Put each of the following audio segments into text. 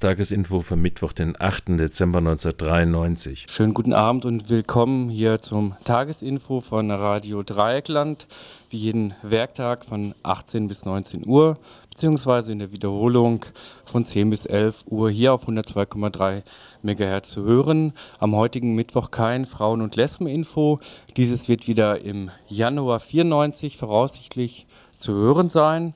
Tagesinfo für Mittwoch, den 8. Dezember 1993. Schönen guten Abend und willkommen hier zum Tagesinfo von Radio Dreieckland, wie jeden Werktag von 18 bis 19 Uhr, beziehungsweise in der Wiederholung von 10 bis 11 Uhr hier auf 102,3 MHz zu hören. Am heutigen Mittwoch kein Frauen- und Lesbeninfo. Dieses wird wieder im Januar 94 voraussichtlich zu hören sein.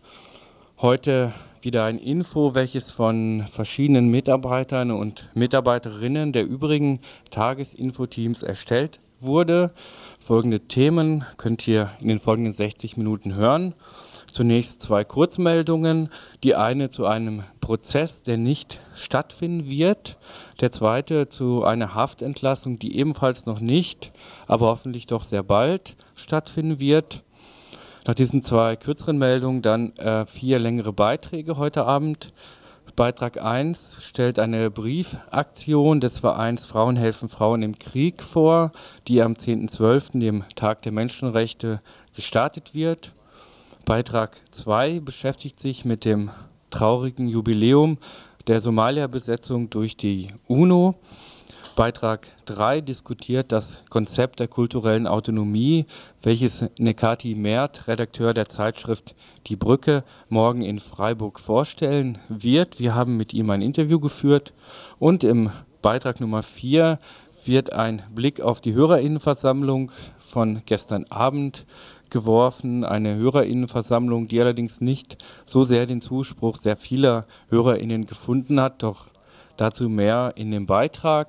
Heute wieder ein Info, welches von verschiedenen Mitarbeitern und Mitarbeiterinnen der übrigen Tagesinfo-Teams erstellt wurde. Folgende Themen könnt ihr in den folgenden 60 Minuten hören. Zunächst zwei Kurzmeldungen. Die eine zu einem Prozess, der nicht stattfinden wird. Der zweite zu einer Haftentlassung, die ebenfalls noch nicht, aber hoffentlich doch sehr bald stattfinden wird. Nach diesen zwei kürzeren Meldungen dann äh, vier längere Beiträge heute Abend. Beitrag 1 stellt eine Briefaktion des Vereins Frauen helfen Frauen im Krieg vor, die am 10.12., dem Tag der Menschenrechte, gestartet wird. Beitrag 2 beschäftigt sich mit dem traurigen Jubiläum der Somalia-Besetzung durch die UNO. Beitrag 3 diskutiert das Konzept der kulturellen Autonomie, welches Nekati Mert, Redakteur der Zeitschrift Die Brücke, morgen in Freiburg vorstellen wird. Wir haben mit ihm ein Interview geführt und im Beitrag Nummer 4 wird ein Blick auf die Hörerinnenversammlung von gestern Abend geworfen. Eine Hörerinnenversammlung, die allerdings nicht so sehr den Zuspruch sehr vieler Hörerinnen gefunden hat, doch dazu mehr in dem Beitrag.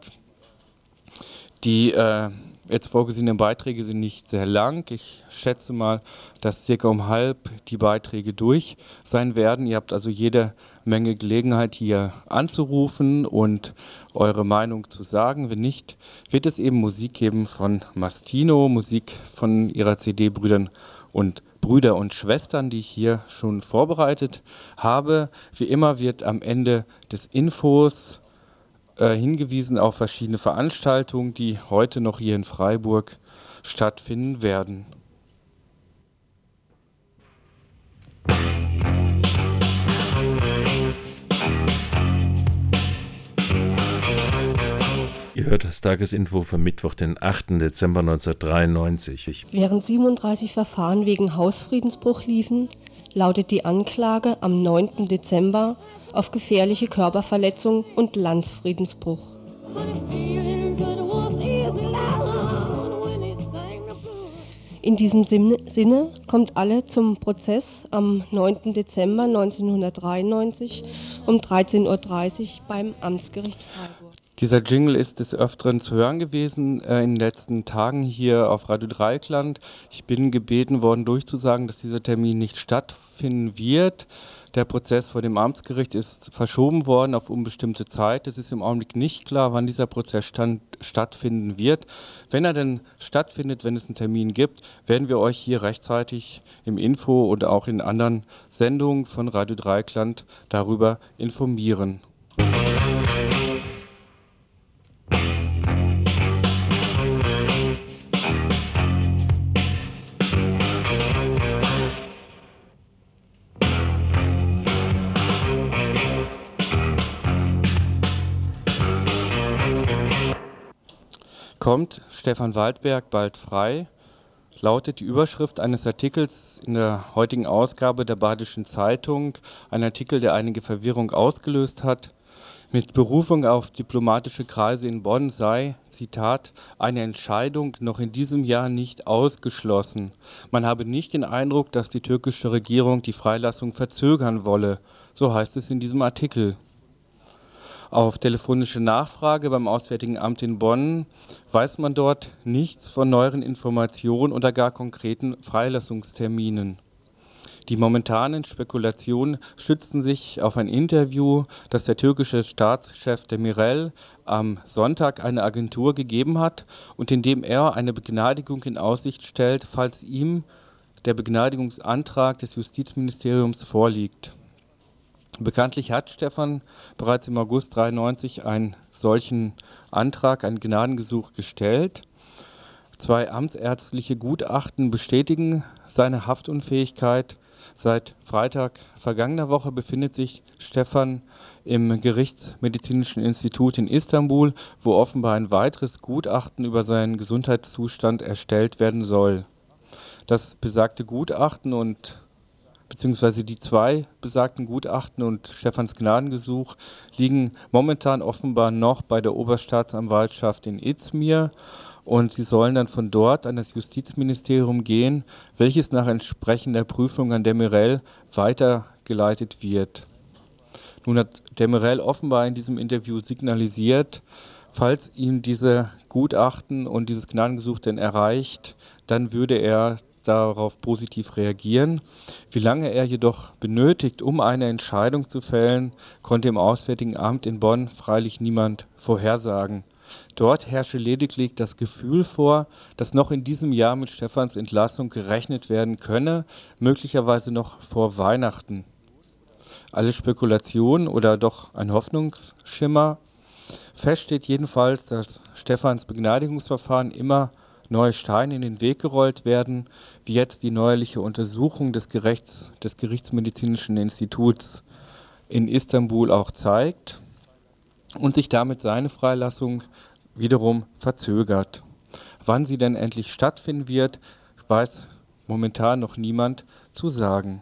Die äh, jetzt vorgesehenen Beiträge sind nicht sehr lang. Ich schätze mal, dass circa um halb die Beiträge durch sein werden. Ihr habt also jede Menge Gelegenheit hier anzurufen und eure Meinung zu sagen. Wenn nicht, wird es eben Musik geben von Mastino, Musik von ihrer CD Brüdern und Brüder und Schwestern, die ich hier schon vorbereitet habe. Wie immer wird am Ende des Infos äh, hingewiesen auf verschiedene Veranstaltungen, die heute noch hier in Freiburg stattfinden werden. Ihr hört das Tagesinfo für Mittwoch, den 8. Dezember 1993. Während 37 Verfahren wegen Hausfriedensbruch liefen, lautet die Anklage am 9. Dezember auf gefährliche Körperverletzung und Landsfriedensbruch. In diesem Sinne kommt alle zum Prozess am 9. Dezember 1993 um 13.30 Uhr beim Amtsgericht Freiburg. Dieser Jingle ist des Öfteren zu hören gewesen äh, in den letzten Tagen hier auf Radio Dreikland. Ich bin gebeten worden, durchzusagen, dass dieser Termin nicht stattfinden wird. Der Prozess vor dem Amtsgericht ist verschoben worden auf unbestimmte Zeit. Es ist im Augenblick nicht klar, wann dieser Prozess stand, stattfinden wird. Wenn er denn stattfindet, wenn es einen Termin gibt, werden wir euch hier rechtzeitig im Info oder auch in anderen Sendungen von Radio Dreikland darüber informieren. Kommt Stefan Waldberg bald frei? lautet die Überschrift eines Artikels in der heutigen Ausgabe der Badischen Zeitung, ein Artikel, der einige Verwirrung ausgelöst hat. Mit Berufung auf diplomatische Kreise in Bonn sei, Zitat, eine Entscheidung noch in diesem Jahr nicht ausgeschlossen. Man habe nicht den Eindruck, dass die türkische Regierung die Freilassung verzögern wolle. So heißt es in diesem Artikel. Auf telefonische Nachfrage beim Auswärtigen Amt in Bonn weiß man dort nichts von neueren Informationen oder gar konkreten Freilassungsterminen. Die momentanen Spekulationen schützen sich auf ein Interview, das der türkische Staatschef Demirel am Sonntag einer Agentur gegeben hat und in dem er eine Begnadigung in Aussicht stellt, falls ihm der Begnadigungsantrag des Justizministeriums vorliegt. Bekanntlich hat Stefan bereits im August 93 einen solchen Antrag, ein Gnadengesuch gestellt. Zwei amtsärztliche Gutachten bestätigen seine Haftunfähigkeit. Seit Freitag vergangener Woche befindet sich Stefan im Gerichtsmedizinischen Institut in Istanbul, wo offenbar ein weiteres Gutachten über seinen Gesundheitszustand erstellt werden soll. Das besagte Gutachten und beziehungsweise die zwei besagten Gutachten und Stefans Gnadengesuch liegen momentan offenbar noch bei der Oberstaatsanwaltschaft in Izmir und sie sollen dann von dort an das Justizministerium gehen, welches nach entsprechender Prüfung an Demirel weitergeleitet wird. Nun hat Demirel offenbar in diesem Interview signalisiert, falls ihn diese Gutachten und dieses Gnadengesuch denn erreicht, dann würde er darauf positiv reagieren. Wie lange er jedoch benötigt, um eine Entscheidung zu fällen, konnte im Auswärtigen Amt in Bonn freilich niemand vorhersagen. Dort herrsche lediglich das Gefühl vor, dass noch in diesem Jahr mit Stephans Entlassung gerechnet werden könne, möglicherweise noch vor Weihnachten. Alle Spekulationen oder doch ein Hoffnungsschimmer. Fest steht jedenfalls, dass Stephans Begnadigungsverfahren immer neue Steine in den Weg gerollt werden, wie jetzt die neuerliche Untersuchung des, Gerichts, des Gerichtsmedizinischen Instituts in Istanbul auch zeigt und sich damit seine Freilassung wiederum verzögert. Wann sie denn endlich stattfinden wird, weiß momentan noch niemand zu sagen.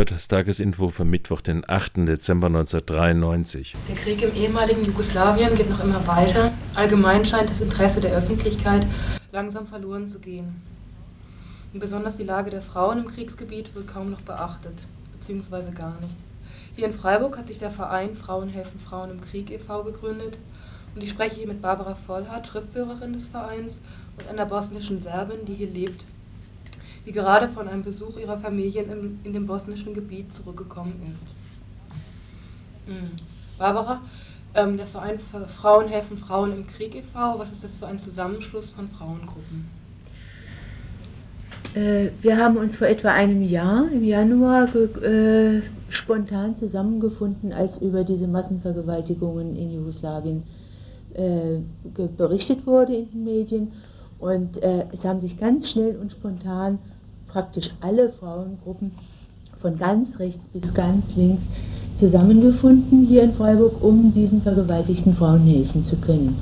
Hört das Tagesinfo vom Mittwoch, den 8. Dezember 1993. Der Krieg im ehemaligen Jugoslawien geht noch immer weiter. Allgemein scheint das Interesse der Öffentlichkeit langsam verloren zu gehen. Und besonders die Lage der Frauen im Kriegsgebiet wird kaum noch beachtet, beziehungsweise gar nicht. Hier in Freiburg hat sich der Verein Frauen helfen Frauen im Krieg e.V. gegründet und ich spreche hier mit Barbara Vollhardt, Schriftführerin des Vereins, und einer bosnischen Serbin, die hier lebt die gerade von einem Besuch ihrer Familie in, in dem bosnischen Gebiet zurückgekommen ist. Mhm. Barbara, ähm, der Verein Frauen helfen Frauen im Krieg e.V., was ist das für ein Zusammenschluss von Frauengruppen? Äh, wir haben uns vor etwa einem Jahr, im Januar, äh, spontan zusammengefunden, als über diese Massenvergewaltigungen in Jugoslawien äh, berichtet wurde in den Medien. Und äh, es haben sich ganz schnell und spontan praktisch alle Frauengruppen von ganz rechts bis ganz links zusammengefunden hier in Freiburg, um diesen vergewaltigten Frauen helfen zu können.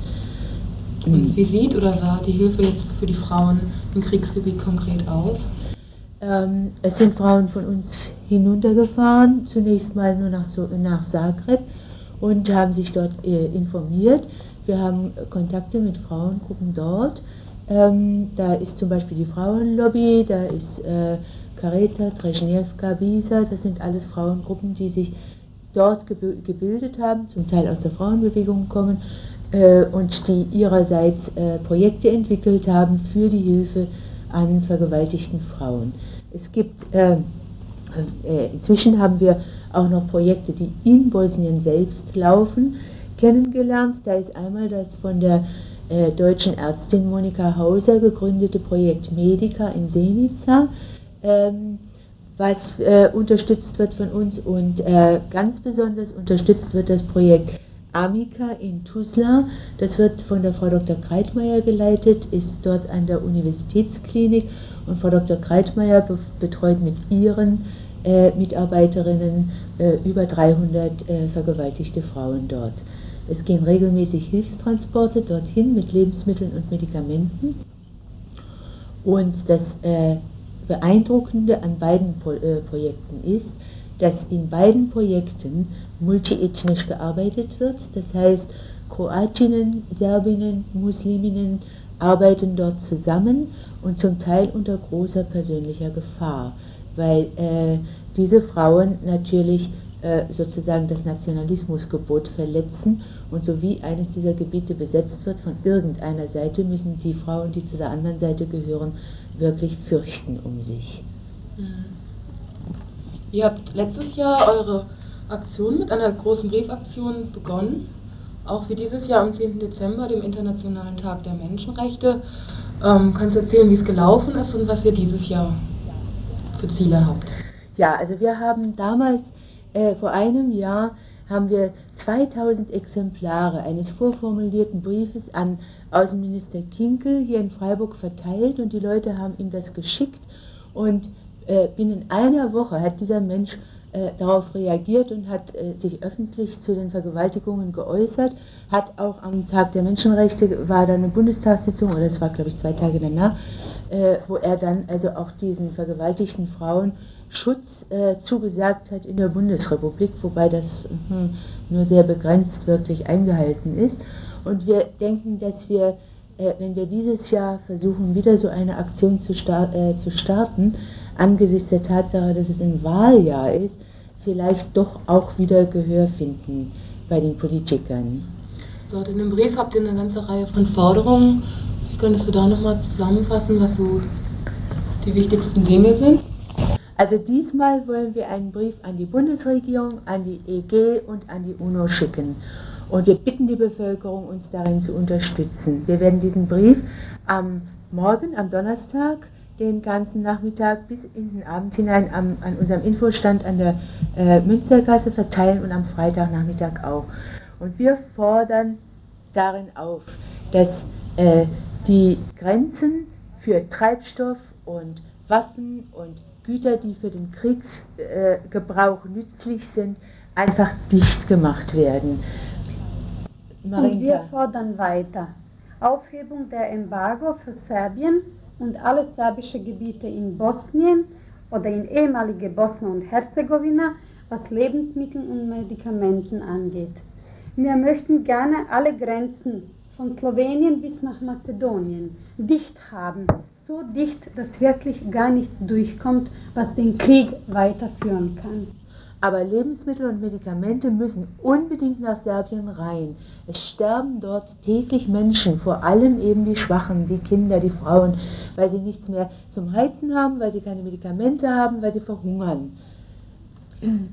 Und wie sieht oder sah die Hilfe jetzt für die Frauen im Kriegsgebiet konkret aus? Ähm, es sind Frauen von uns hinuntergefahren, zunächst mal nur nach, so, nach Zagreb und haben sich dort äh, informiert. Wir haben Kontakte mit Frauengruppen dort ähm, da ist zum Beispiel die Frauenlobby, da ist äh, Kareta, Trezhnevka, Bisa, das sind alles Frauengruppen, die sich dort gebildet haben, zum Teil aus der Frauenbewegung kommen äh, und die ihrerseits äh, Projekte entwickelt haben für die Hilfe an vergewaltigten Frauen. Es gibt, äh, äh, inzwischen haben wir auch noch Projekte, die in Bosnien selbst laufen, kennengelernt. Da ist einmal das von der äh, deutschen Ärztin Monika Hauser gegründete Projekt Medica in Senica, ähm, was äh, unterstützt wird von uns und äh, ganz besonders unterstützt wird das Projekt Amica in Tuzla. Das wird von der Frau Dr. Kreitmeier geleitet, ist dort an der Universitätsklinik und Frau Dr. Kreitmeier betreut mit ihren äh, Mitarbeiterinnen über 300 äh, vergewaltigte Frauen dort. Es gehen regelmäßig Hilfstransporte dorthin mit Lebensmitteln und Medikamenten. Und das äh, Beeindruckende an beiden Pro äh, Projekten ist, dass in beiden Projekten multiethnisch gearbeitet wird. Das heißt, Kroatinnen, Serbinnen, Musliminnen arbeiten dort zusammen und zum Teil unter großer persönlicher Gefahr, weil äh, diese Frauen natürlich sozusagen das Nationalismusgebot verletzen und so wie eines dieser Gebiete besetzt wird von irgendeiner Seite, müssen die Frauen, die zu der anderen Seite gehören, wirklich fürchten um sich. Mhm. Ihr habt letztes Jahr eure Aktion mit einer großen Briefaktion begonnen, auch wie dieses Jahr am 10. Dezember, dem Internationalen Tag der Menschenrechte. Ähm, kannst du erzählen, wie es gelaufen ist und was ihr dieses Jahr für Ziele habt? Ja, also wir haben damals, äh, vor einem Jahr, haben wir 2000 Exemplare eines vorformulierten Briefes an Außenminister Kinkel hier in Freiburg verteilt und die Leute haben ihm das geschickt. Und äh, binnen einer Woche hat dieser Mensch äh, darauf reagiert und hat äh, sich öffentlich zu den Vergewaltigungen geäußert, hat auch am Tag der Menschenrechte, war da eine Bundestagssitzung, oder das war glaube ich zwei Tage danach, äh, wo er dann also auch diesen vergewaltigten Frauen Schutz äh, zugesagt hat in der Bundesrepublik, wobei das hm, nur sehr begrenzt wirklich eingehalten ist. Und wir denken, dass wir, äh, wenn wir dieses Jahr versuchen, wieder so eine Aktion zu, star zu starten, angesichts der Tatsache, dass es ein Wahljahr ist, vielleicht doch auch wieder Gehör finden bei den Politikern. Dort in dem Brief habt ihr eine ganze Reihe von Forderungen. Könntest du da nochmal zusammenfassen, was so die wichtigsten Dinge sind? Also diesmal wollen wir einen Brief an die Bundesregierung, an die EG und an die UNO schicken. Und wir bitten die Bevölkerung, uns darin zu unterstützen. Wir werden diesen Brief am Morgen, am Donnerstag, den ganzen Nachmittag bis in den Abend hinein am, an unserem Infostand an der äh, Münstergasse verteilen und am Freitagnachmittag auch. Und wir fordern darin auf, dass äh, die Grenzen für Treibstoff und Waffen und Güter, die für den Kriegsgebrauch nützlich sind, einfach dicht gemacht werden. Marinka. Und wir fordern weiter Aufhebung der Embargo für Serbien und alle serbische Gebiete in Bosnien oder in ehemalige Bosnien und Herzegowina, was Lebensmittel und Medikamenten angeht. Wir möchten gerne alle Grenzen von Slowenien bis nach Mazedonien dicht haben, so dicht, dass wirklich gar nichts durchkommt, was den Krieg weiterführen kann. Aber Lebensmittel und Medikamente müssen unbedingt nach Serbien rein. Es sterben dort täglich Menschen, vor allem eben die Schwachen, die Kinder, die Frauen, weil sie nichts mehr zum Heizen haben, weil sie keine Medikamente haben, weil sie verhungern.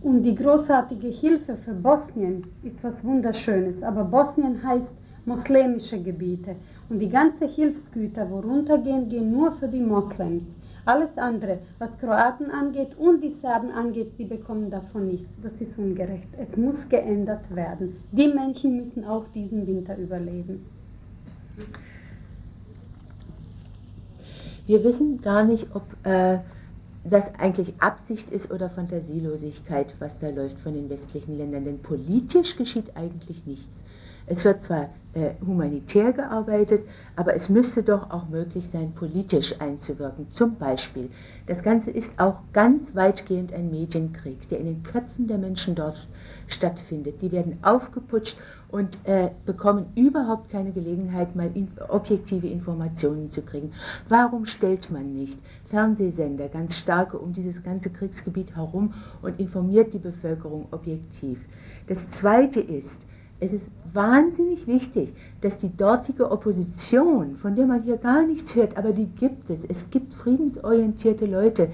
Und die großartige Hilfe für Bosnien ist was Wunderschönes. Aber Bosnien heißt moslemische Gebiete. Und die ganzen Hilfsgüter, worunter gehen, gehen nur für die Moslems. Alles andere, was Kroaten angeht und die Serben angeht, sie bekommen davon nichts. Das ist ungerecht. Es muss geändert werden. Die Menschen müssen auch diesen Winter überleben. Wir wissen gar nicht, ob äh, das eigentlich Absicht ist oder Fantasielosigkeit, was da läuft von den westlichen Ländern. Denn politisch geschieht eigentlich nichts. Es wird zwar äh, humanitär gearbeitet, aber es müsste doch auch möglich sein, politisch einzuwirken. Zum Beispiel, das Ganze ist auch ganz weitgehend ein Medienkrieg, der in den Köpfen der Menschen dort stattfindet. Die werden aufgeputscht und äh, bekommen überhaupt keine Gelegenheit, mal in, objektive Informationen zu kriegen. Warum stellt man nicht Fernsehsender, ganz starke, um dieses ganze Kriegsgebiet herum und informiert die Bevölkerung objektiv? Das Zweite ist, es ist wahnsinnig wichtig, dass die dortige Opposition, von der man hier gar nichts hört, aber die gibt es, es gibt friedensorientierte Leute,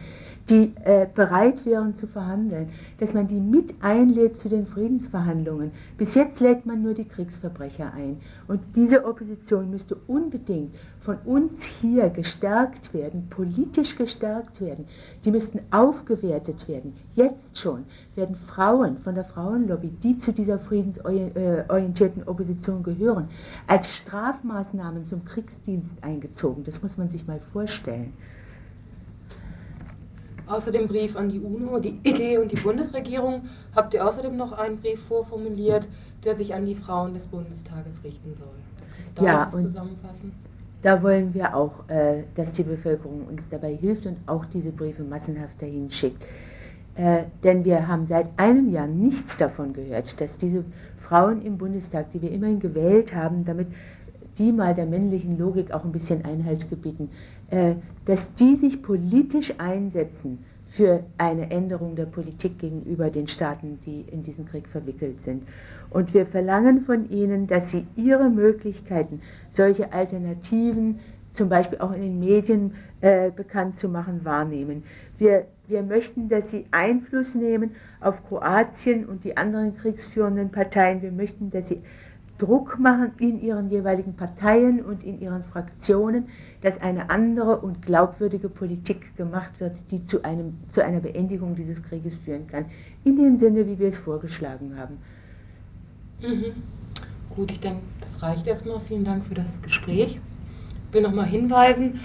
die äh, bereit wären zu verhandeln, dass man die mit einlädt zu den Friedensverhandlungen. Bis jetzt lädt man nur die Kriegsverbrecher ein. Und diese Opposition müsste unbedingt von uns hier gestärkt werden, politisch gestärkt werden. Die müssten aufgewertet werden. Jetzt schon werden Frauen von der Frauenlobby, die zu dieser friedensorientierten Opposition gehören, als Strafmaßnahmen zum Kriegsdienst eingezogen. Das muss man sich mal vorstellen. Außer dem Brief an die UNO, die IG und die Bundesregierung habt ihr außerdem noch einen Brief vorformuliert, der sich an die Frauen des Bundestages richten soll. Darf ja, und zusammenfassen? da wollen wir auch, äh, dass die Bevölkerung uns dabei hilft und auch diese Briefe massenhaft dahin schickt. Äh, denn wir haben seit einem Jahr nichts davon gehört, dass diese Frauen im Bundestag, die wir immerhin gewählt haben, damit die mal der männlichen Logik auch ein bisschen Einhalt gebieten, dass die sich politisch einsetzen für eine Änderung der Politik gegenüber den Staaten, die in diesen Krieg verwickelt sind. Und wir verlangen von ihnen, dass sie ihre Möglichkeiten, solche Alternativen, zum Beispiel auch in den Medien äh, bekannt zu machen, wahrnehmen. Wir, wir möchten, dass sie Einfluss nehmen auf Kroatien und die anderen kriegsführenden Parteien. Wir möchten, dass sie Druck machen in ihren jeweiligen Parteien und in ihren Fraktionen, dass eine andere und glaubwürdige Politik gemacht wird, die zu, einem, zu einer Beendigung dieses Krieges führen kann. In dem Sinne, wie wir es vorgeschlagen haben. Mhm. Gut, ich denke, das reicht erstmal. Vielen Dank für das Gespräch. Ich will nochmal hinweisen,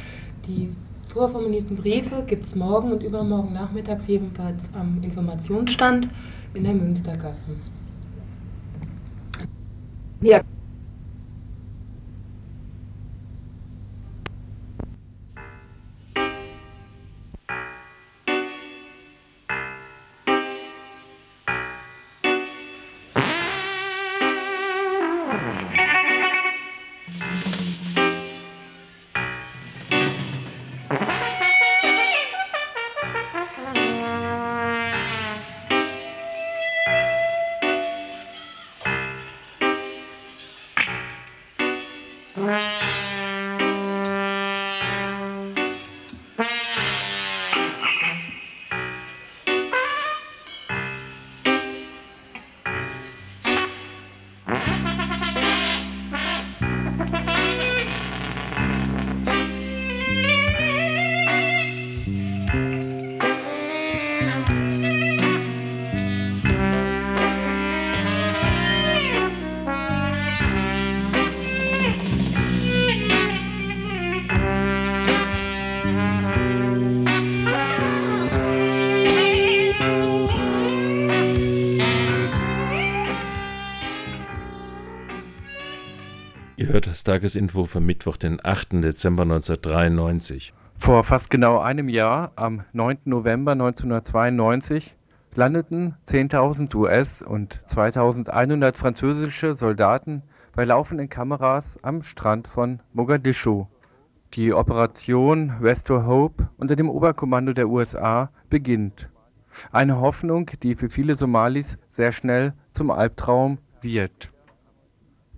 die vorformulierten Briefe gibt es morgen und übermorgen nachmittags jedenfalls am Informationsstand in der Münstergasse. Ja. Tagesinfo vom Mittwoch, den 8. Dezember 1993. Vor fast genau einem Jahr, am 9. November 1992, landeten 10.000 US- und 2.100 französische Soldaten bei laufenden Kameras am Strand von Mogadischu. Die Operation Restore Hope unter dem Oberkommando der USA beginnt. Eine Hoffnung, die für viele Somalis sehr schnell zum Albtraum wird.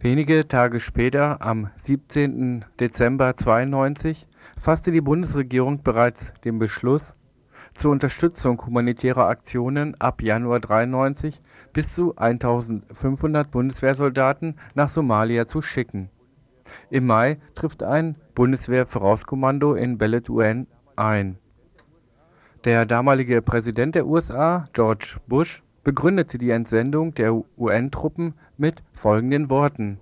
Wenige Tage später, am 17. Dezember 92, fasste die Bundesregierung bereits den Beschluss, zur Unterstützung humanitärer Aktionen ab Januar 93 bis zu 1500 Bundeswehrsoldaten nach Somalia zu schicken. Im Mai trifft ein Bundeswehr-Vorauskommando in Beledweyne ein. Der damalige Präsident der USA, George Bush, begründete die Entsendung der UN-Truppen mit folgenden Worten: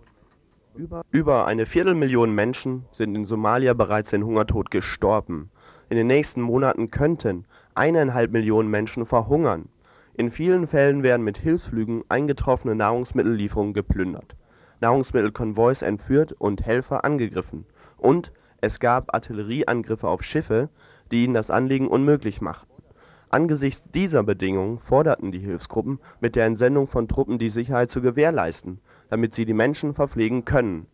Über eine Viertelmillion Menschen sind in Somalia bereits den Hungertod gestorben. In den nächsten Monaten könnten eineinhalb Millionen Menschen verhungern. In vielen Fällen werden mit Hilfsflügen eingetroffene Nahrungsmittellieferungen geplündert, Nahrungsmittelkonvois entführt und Helfer angegriffen, und es gab Artillerieangriffe auf Schiffe, die ihnen das Anliegen unmöglich machten Angesichts dieser Bedingungen forderten die Hilfsgruppen mit der Entsendung von Truppen die Sicherheit zu gewährleisten, damit sie die Menschen verpflegen können.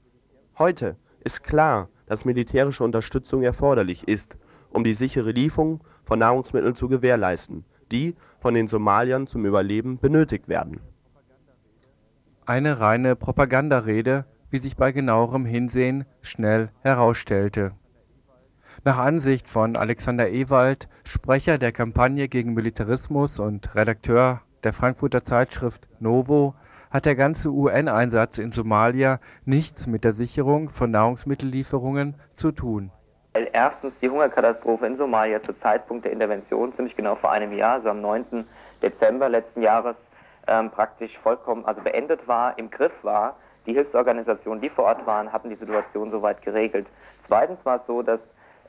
Heute ist klar, dass militärische Unterstützung erforderlich ist, um die sichere Lieferung von Nahrungsmitteln zu gewährleisten, die von den Somaliern zum Überleben benötigt werden. Eine reine Propagandarede, wie sich bei genauerem Hinsehen schnell herausstellte Nach Ansicht von Alexander Ewald, Sprecher der Kampagne gegen Militarismus und Redakteur der Frankfurter Zeitschrift Novo, hat der ganze UN-Einsatz in Somalia nichts mit der Sicherung von Nahrungsmittellieferungen zu tun. Erstens die Hungerkatastrophe in Somalia zu Zeitpunkt der Intervention, ziemlich genau vor einem Jahr, also am 9. Dezember letzten Jahres, ähm, praktisch vollkommen, also beendet war, im Griff war. Die Hilfsorganisationen, die vor Ort waren, hatten die Situation soweit geregelt. Zweitens war es so, dass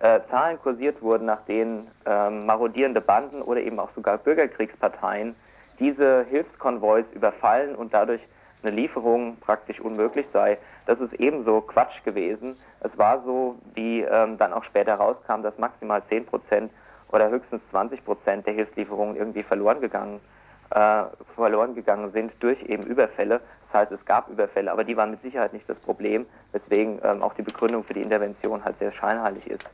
äh, Zahlen kursiert wurden, nach denen ähm, marodierende Banden oder eben auch sogar Bürgerkriegsparteien diese Hilfskonvois überfallen und dadurch eine Lieferung praktisch unmöglich sei. Das ist ebenso Quatsch gewesen. Es war so, wie ähm, dann auch später rauskam, dass maximal 10 Prozent oder höchstens 20 Prozent der Hilfslieferungen irgendwie verloren gegangen, äh, verloren gegangen sind durch eben Überfälle. Das heißt, es gab Überfälle, aber die waren mit Sicherheit nicht das Problem, weswegen ähm, auch die Begründung für die Intervention halt sehr scheinheilig ist.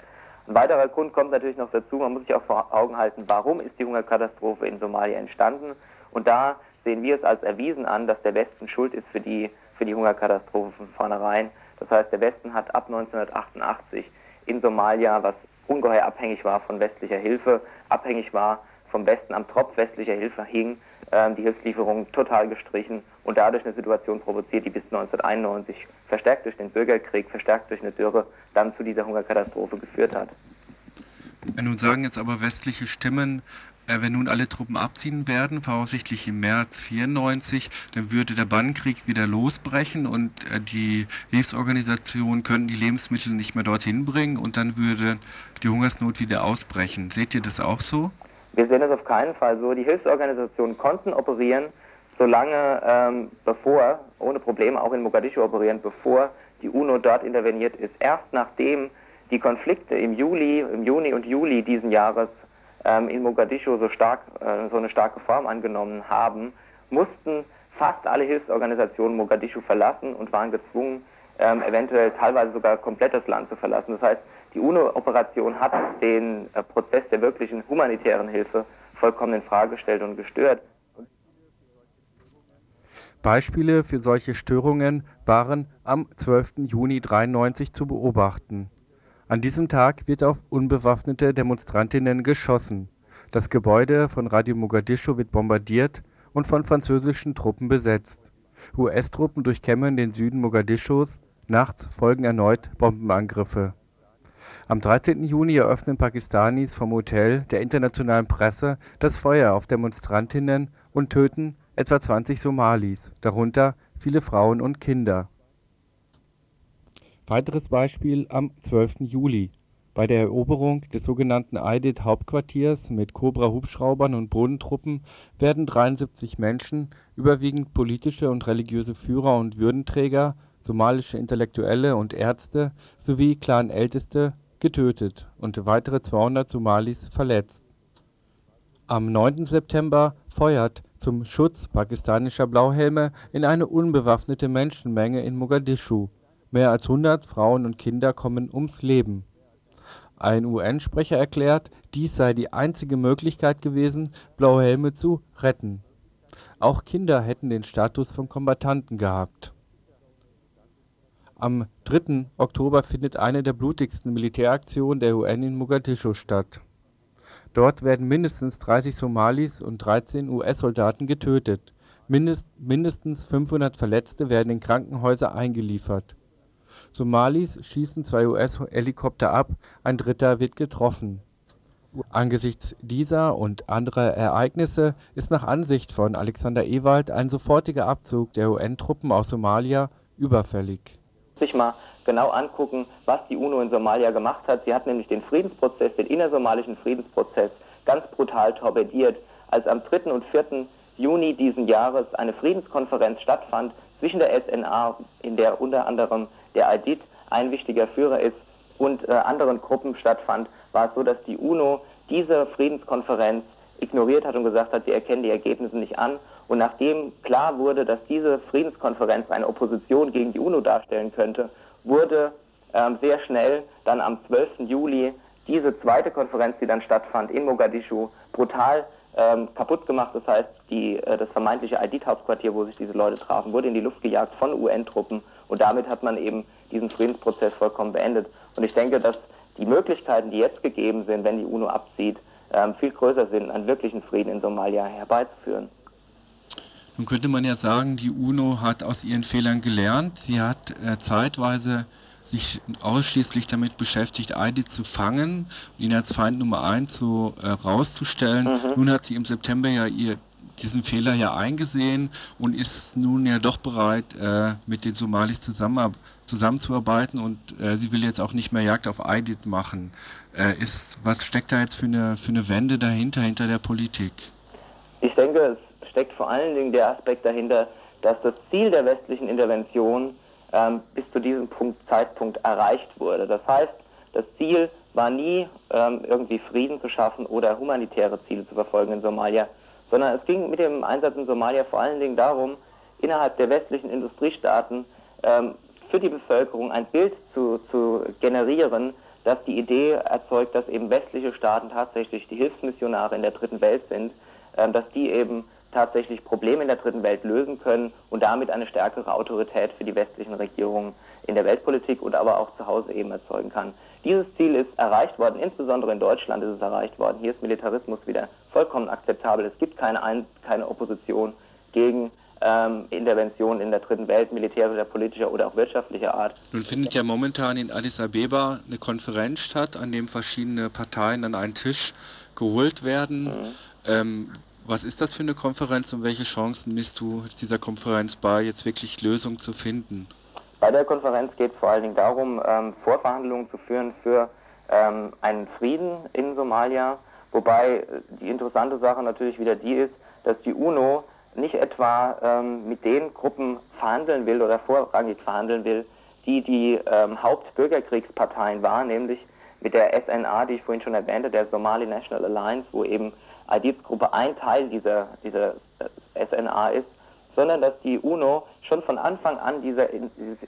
Ein weiterer Grund kommt natürlich noch dazu, man muss sich auch vor Augen halten, warum ist die Hungerkatastrophe in Somalia entstanden. Und da sehen wir es als erwiesen an, dass der Westen schuld ist für die, für die Hungerkatastrophe von vornherein. Das heißt, der Westen hat ab 1988 in Somalia, was ungeheuer abhängig war von westlicher Hilfe, abhängig war vom Westen am Tropf westlicher Hilfe hing, äh, die Hilfslieferungen total gestrichen und dadurch eine Situation provoziert, die bis 1991 verstärkt durch den Bürgerkrieg, verstärkt durch eine Dürre, dann zu dieser Hungerkatastrophe geführt hat. Nun sagen jetzt aber westliche Stimmen, äh, wenn nun alle Truppen abziehen werden, voraussichtlich im März 94, dann würde der Bannenkrieg wieder losbrechen und äh, die Hilfsorganisationen könnten die Lebensmittel nicht mehr dorthin bringen und dann würde die Hungersnot wieder ausbrechen. Seht ihr das auch so? Wir sehen das auf keinen Fall so. Die Hilfsorganisationen konnten operieren, solange ähm, bevor, ohne Probleme auch in Mogadischu operieren, bevor die UNO dort interveniert ist. Erst nachdem die Konflikte im Juli, im Juni und Juli diesen Jahres ähm, in Mogadischu so stark, äh, so eine starke Form angenommen haben, mussten fast alle Hilfsorganisationen Mogadischu verlassen und waren gezwungen, ähm, eventuell teilweise sogar komplett das Land zu verlassen. Das heißt, die UNO-Operation hat den äh, Prozess der wirklichen humanitären Hilfe vollkommen in Frage gestellt und gestört. Beispiele für solche Störungen waren am 12. Juni 1993 zu beobachten. An diesem Tag wird auf unbewaffnete Demonstrantinnen geschossen. Das Gebäude von Radio Mogadischu wird bombardiert und von französischen Truppen besetzt. US-Truppen durchkämmen den Süden Mogadischus, nachts folgen erneut Bombenangriffe. Am 13. Juni eröffnen Pakistanis vom Hotel der internationalen Presse das Feuer auf Demonstrantinnen und töten etwa 20 Somalis, darunter viele Frauen und Kinder Weiteres Beispiel am 12. Juli: Bei der Eroberung des sogenannten Aidid-Hauptquartiers mit Cobra-Hubschraubern und Bodentruppen werden 73 Menschen, überwiegend politische und religiöse Führer und Würdenträger, somalische Intellektuelle und Ärzte sowie Clanälteste, getötet und weitere 200 Somalis verletzt. Am 9. September feuert zum Schutz pakistanischer Blauhelme in eine unbewaffnete Menschenmenge in Mogadischu Mehr als 100 Frauen und Kinder kommen ums Leben. Ein UN-Sprecher erklärt, dies sei die einzige Möglichkeit gewesen, Blaue Helme zu retten. Auch Kinder hätten den Status von Kombattanten gehabt. Am 3. Oktober findet eine der blutigsten Militäraktionen der UN in Mogadischu statt. Dort werden mindestens 30 Somalis und 13 US-Soldaten getötet, mindestens 500 Verletzte werden in Krankenhäuser eingeliefert Somalis schießen zwei US-Helikopter ab, ein dritter wird getroffen. Angesichts dieser und anderer Ereignisse ist nach Ansicht von Alexander Ewald ein sofortiger Abzug der UN-Truppen aus Somalia überfällig. Sich mal genau angucken, was die UNO in Somalia gemacht hat. Sie hat nämlich den Friedensprozess, den innersomalischen Friedensprozess, ganz brutal torpediert. Als am 3. und 4. Juni diesen Jahres eine Friedenskonferenz stattfand zwischen der SNA, in der unter anderem der Aidid ein wichtiger Führer ist und äh, anderen Gruppen stattfand, war es so, dass die UNO diese Friedenskonferenz ignoriert hat und gesagt hat, sie erkennen die Ergebnisse nicht an. Und nachdem klar wurde, dass diese Friedenskonferenz eine Opposition gegen die UNO darstellen könnte, wurde ähm, sehr schnell dann am 12. Juli diese zweite Konferenz, die dann stattfand in Mogadischu, brutal ähm, kaputt gemacht. Das heißt, die, äh, das vermeintliche Aidid-Hauptquartier, wo sich diese Leute trafen, wurde in die Luft gejagt von UN-Truppen und damit hat man eben diesen Friedensprozess vollkommen beendet. Und ich denke, dass die Möglichkeiten, die jetzt gegeben sind, wenn die UNO abzieht, ähm, viel größer sind, einen wirklichen Frieden in Somalia herbeizuführen. Nun könnte man ja sagen, die UNO hat aus ihren Fehlern gelernt. Sie hat äh, zeitweise sich ausschließlich damit beschäftigt, IDID zu fangen und ihn als Feind Nummer eins so äh, rauszustellen. Mhm. Nun hat sie im September ja ihr diesen Fehler ja eingesehen und ist nun ja doch bereit, äh, mit den Somalis zusammen, zusammenzuarbeiten und äh, sie will jetzt auch nicht mehr Jagd auf IDID machen. Äh, ist, was steckt da jetzt für eine, für eine Wende dahinter, hinter der Politik? Ich denke, es steckt vor allen Dingen der Aspekt dahinter, dass das Ziel der westlichen Intervention ähm, bis zu diesem Punkt, Zeitpunkt erreicht wurde. Das heißt, das Ziel war nie, ähm, irgendwie Frieden zu schaffen oder humanitäre Ziele zu verfolgen in Somalia, sondern es ging mit dem Einsatz in Somalia vor allen Dingen darum, innerhalb der westlichen Industriestaaten ähm, für die Bevölkerung ein Bild zu, zu generieren, das die Idee erzeugt, dass eben westliche Staaten tatsächlich die Hilfsmissionare in der dritten Welt sind, ähm, dass die eben tatsächlich Probleme in der dritten Welt lösen können und damit eine stärkere Autorität für die westlichen Regierungen in der Weltpolitik und aber auch zu Hause eben erzeugen kann. Dieses Ziel ist erreicht worden, insbesondere in Deutschland ist es erreicht worden. Hier ist Militarismus wieder vollkommen akzeptabel. Es gibt keine, Ein keine Opposition gegen ähm, Interventionen in der dritten Welt, militärischer, politischer oder auch wirtschaftlicher Art. Nun findet ja momentan in Addis Abeba eine Konferenz statt, an dem verschiedene Parteien an einen Tisch geholt werden. Mhm. Ähm, was ist das für eine Konferenz und welche Chancen misst du dieser Konferenz bei, jetzt wirklich Lösungen zu finden? Bei der Konferenz geht es vor allen Dingen darum, ähm, Vorverhandlungen zu führen für ähm, einen Frieden in Somalia, wobei die interessante Sache natürlich wieder die ist, dass die UNO nicht etwa ähm, mit den Gruppen verhandeln will oder vorrangig verhandeln will, die die ähm, Hauptbürgerkriegsparteien waren, nämlich mit der SNA, die ich vorhin schon erwähnte, der Somali National Alliance, wo eben IDIS-Gruppe ein Teil dieser, dieser äh, SNA ist, sondern dass die UNO schon von Anfang an dieser,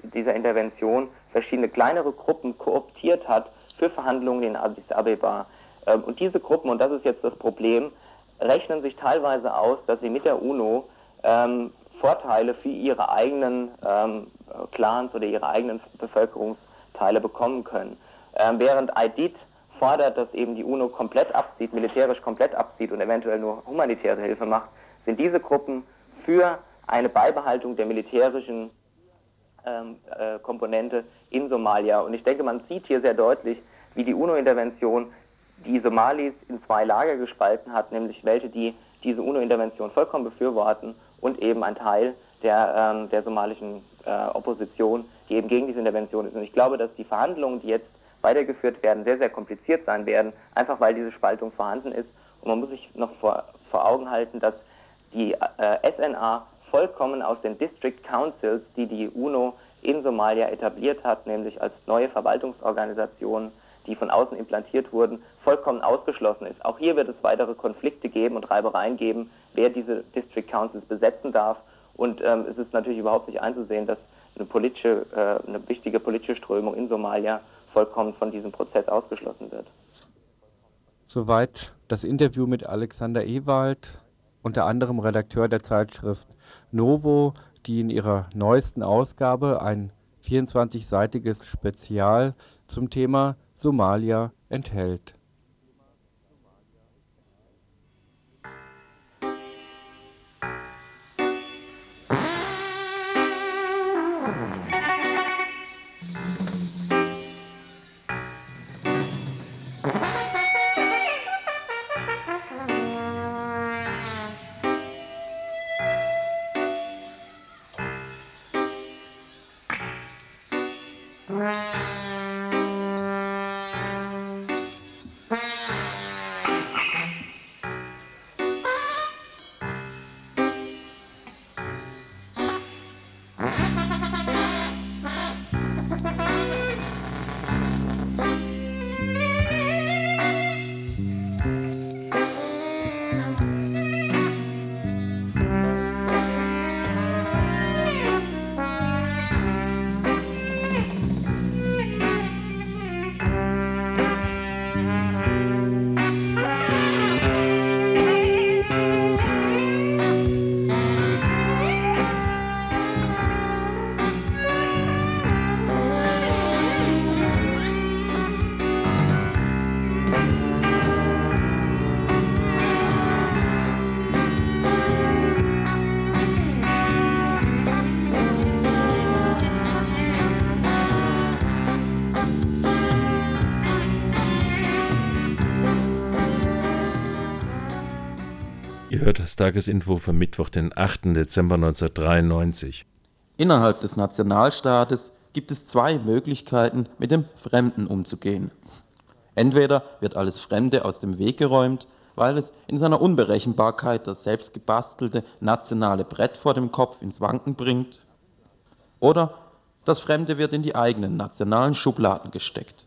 dieser Intervention verschiedene kleinere Gruppen kooptiert hat für Verhandlungen in Addis Abeba. Ähm, und diese Gruppen, und das ist jetzt das Problem, rechnen sich teilweise aus, dass sie mit der UNO ähm, Vorteile für ihre eigenen ähm, Clans oder ihre eigenen Bevölkerungsteile bekommen können. Ähm, während IDIT fordert, dass eben die UNO komplett abzieht, militärisch komplett abzieht und eventuell nur humanitäre Hilfe macht, sind diese Gruppen für eine Beibehaltung der militärischen ähm, äh, Komponente in Somalia. Und ich denke, man sieht hier sehr deutlich, wie die UNO-Intervention die Somalis in zwei Lager gespalten hat, nämlich welche, die diese UNO-Intervention vollkommen befürworten und eben ein Teil der, ähm, der somalischen äh, Opposition, die eben gegen diese Intervention ist. Und ich glaube, dass die Verhandlungen, die jetzt weitergeführt werden, sehr, sehr kompliziert sein werden, einfach weil diese Spaltung vorhanden ist. Und man muss sich noch vor, vor Augen halten, dass die äh, SNA vollkommen aus den District Councils, die die UNO in Somalia etabliert hat, nämlich als neue Verwaltungsorganisationen, die von außen implantiert wurden, vollkommen ausgeschlossen ist. Auch hier wird es weitere Konflikte geben und Reibereien geben, wer diese District Councils besetzen darf. Und ähm, es ist natürlich überhaupt nicht einzusehen, dass eine, politische, äh, eine wichtige politische Strömung in Somalia vollkommen von diesem Prozess ausgeschlossen wird. Soweit das Interview mit Alexander Ewald, unter anderem Redakteur der Zeitschrift Novo, die in ihrer neuesten Ausgabe ein 24-seitiges Spezial zum Thema Somalia enthält. Tagesinfo für Mittwoch, den 8. Dezember 1993. Innerhalb des Nationalstaates gibt es zwei Möglichkeiten, mit dem Fremden umzugehen. Entweder wird alles Fremde aus dem Weg geräumt, weil es in seiner Unberechenbarkeit das selbstgebastelte nationale Brett vor dem Kopf ins Wanken bringt, oder das Fremde wird in die eigenen nationalen Schubladen gesteckt.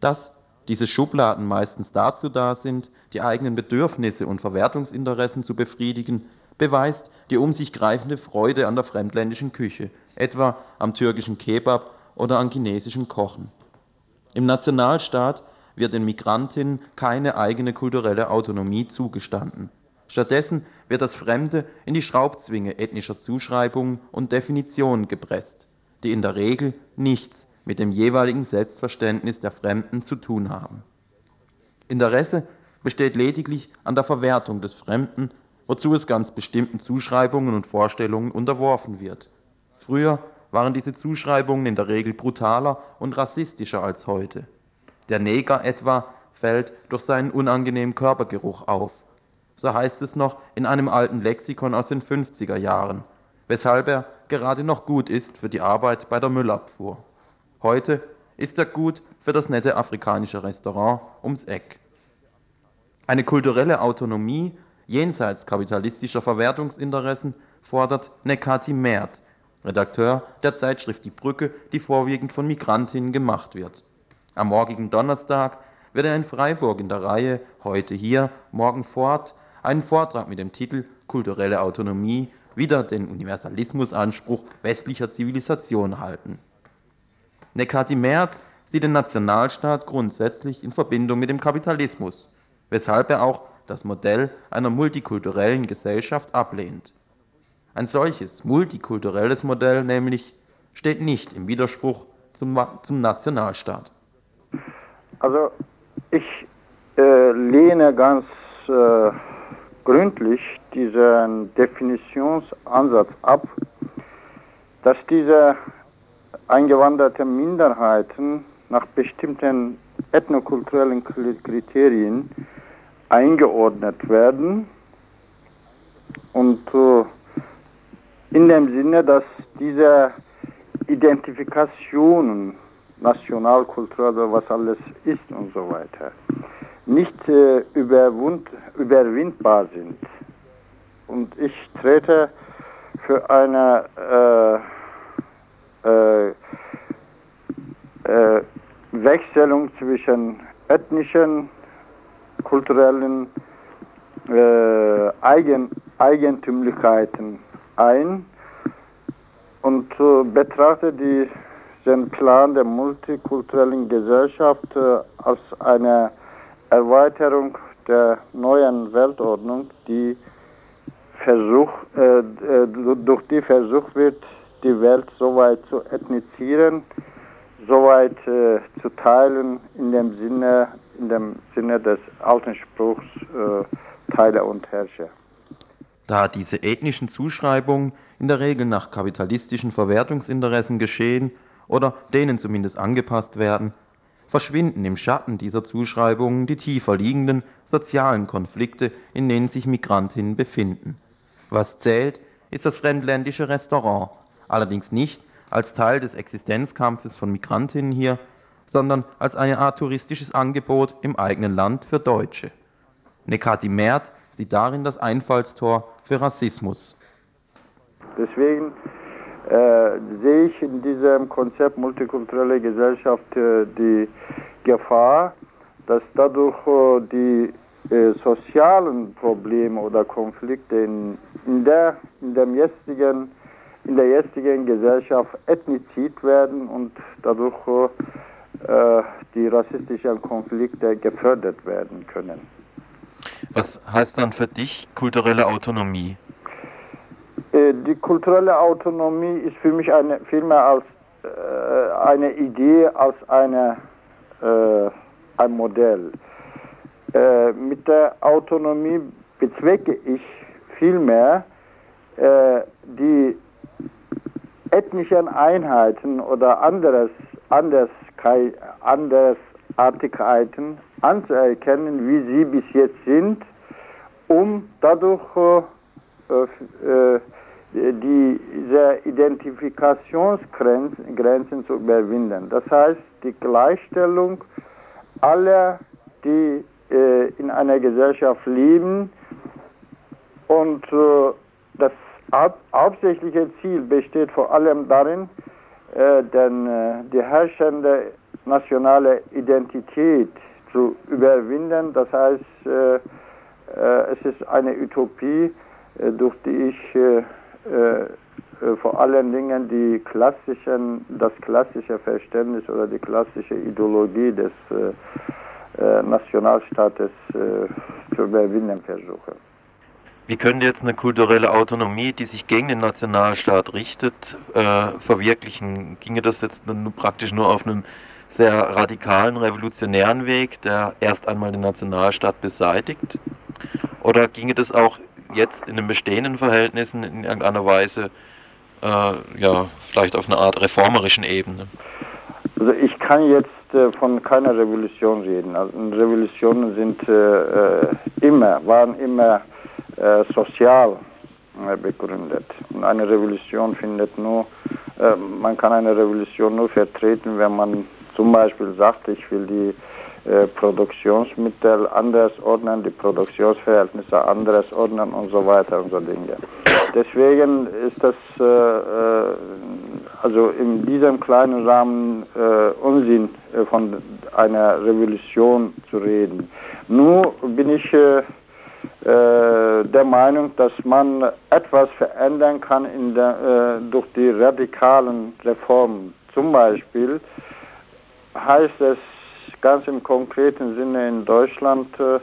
Dass diese Schubladen meistens dazu da sind, die eigenen Bedürfnisse und Verwertungsinteressen zu befriedigen, beweist die um sich greifende Freude an der fremdländischen Küche, etwa am türkischen Kebab oder an chinesischem Kochen. Im Nationalstaat wird den Migrantinnen keine eigene kulturelle Autonomie zugestanden. Stattdessen wird das Fremde in die Schraubzwinge ethnischer Zuschreibungen und Definitionen gepresst, die in der Regel nichts mit dem jeweiligen Selbstverständnis der Fremden zu tun haben. Interesse besteht lediglich an der Verwertung des Fremden, wozu es ganz bestimmten Zuschreibungen und Vorstellungen unterworfen wird. Früher waren diese Zuschreibungen in der Regel brutaler und rassistischer als heute. Der Neger etwa fällt durch seinen unangenehmen Körpergeruch auf. So heißt es noch in einem alten Lexikon aus den 50er Jahren, weshalb er gerade noch gut ist für die Arbeit bei der Müllabfuhr. Heute ist er gut für das nette afrikanische Restaurant ums Eck. Eine kulturelle Autonomie jenseits kapitalistischer Verwertungsinteressen fordert Nekati Mert, Redakteur der Zeitschrift Die Brücke, die vorwiegend von Migrantinnen gemacht wird. Am morgigen Donnerstag wird er in Freiburg in der Reihe Heute hier, morgen fort einen Vortrag mit dem Titel Kulturelle Autonomie wieder den Universalismusanspruch westlicher Zivilisation halten. Nekati Mert sieht den Nationalstaat grundsätzlich in Verbindung mit dem Kapitalismus, weshalb er auch das Modell einer multikulturellen Gesellschaft ablehnt. Ein solches multikulturelles Modell nämlich steht nicht im Widerspruch zum, zum Nationalstaat. Also ich äh, lehne ganz äh, gründlich diesen Definitionsansatz ab, dass diese eingewanderte Minderheiten nach bestimmten ethnokulturellen Kriterien eingeordnet werden und äh, in dem Sinne, dass diese Identifikationen, nationalkulturell, was alles ist und so weiter, nicht äh, überwindbar sind. Und ich trete für eine äh, äh, äh, Wechselung zwischen ethnischen, kulturellen äh, Eigen, Eigentümlichkeiten ein und äh, betrachte die, den Plan der multikulturellen Gesellschaft äh, als eine Erweiterung der neuen Weltordnung, die Versuch, äh, durch die versucht wird, die Welt so weit zu ethnizieren, so weit äh, zu teilen in dem Sinne, in dem Sinne des alten Spruchs äh, Teile und Herrsche. Da diese ethnischen Zuschreibungen in der Regel nach kapitalistischen Verwertungsinteressen geschehen oder denen zumindest angepasst werden, verschwinden im Schatten dieser Zuschreibungen die tiefer liegenden sozialen Konflikte, in denen sich Migrantinnen befinden. Was zählt, ist das fremdländische Restaurant, allerdings nicht als Teil des Existenzkampfes von Migrantinnen hier, sondern als eine Art touristisches Angebot im eigenen Land für Deutsche. Nekati Mert sieht darin das Einfallstor für Rassismus. Deswegen äh, sehe ich in diesem Konzept multikulturelle Gesellschaft äh, die Gefahr, dass dadurch äh, die äh, sozialen Probleme oder Konflikte in, in, der, in dem jetzigen in der jetzigen Gesellschaft ethnizid werden und dadurch äh, die rassistischen Konflikte gefördert werden können. Was heißt dann für dich kulturelle Autonomie? Äh, die kulturelle Autonomie ist für mich eine, vielmehr als äh, eine Idee, als eine, äh, ein Modell. Äh, mit der Autonomie bezwecke ich vielmehr äh, die ethnischen Einheiten oder anderes, anders, Andersartigkeiten anzuerkennen, wie sie bis jetzt sind um dadurch diese Identifikationsgrenzen zu überwinden. Das heißt, die Gleichstellung aller, die in einer Gesellschaft leben und das hauptsächliche Ziel besteht vor allem darin, äh, denn äh, die herrschende nationale Identität zu überwinden. Das heißt, äh, äh es ist eine Utopie, äh, durch die ich äh, vor allen Dingen die klassischen, das klassische Verständnis oder die klassische Ideologie des Nationalstaates zu überwinden versuche. Wie könnte jetzt eine kulturelle Autonomie, die sich gegen den Nationalstaat richtet, äh, verwirklichen? Ginge das jetzt nur praktisch nur auf einem sehr radikalen, revolutionären Weg, der erst einmal den Nationalstaat beseitigt? Oder ginge das auch jetzt in den bestehenden Verhältnissen in irgendeiner Weise, äh, ja, vielleicht auf einer Art reformerischen Ebene? Also ich kann jetzt äh, von keiner Revolution reden. Also Revolutionen sind äh, äh, immer, waren immer äh, sozial äh, begründet. Und eine Revolution findet nur, äh, man kann eine Revolution nur vertreten, wenn man zum Beispiel sagt, ich will die Produktionsmittel anders ordnen, die Produktionsverhältnisse anders ordnen und so weiter und so Dinge. Deswegen ist das also in diesem kleinen Rahmen Unsinn von einer Revolution zu reden. Nur bin ich äh, der Meinung, dass man etwas verändern kann der, äh, durch die radikalen Reformen. Zum Beispiel heißt es ganz im konkreten Sinne in Deutschland, äh,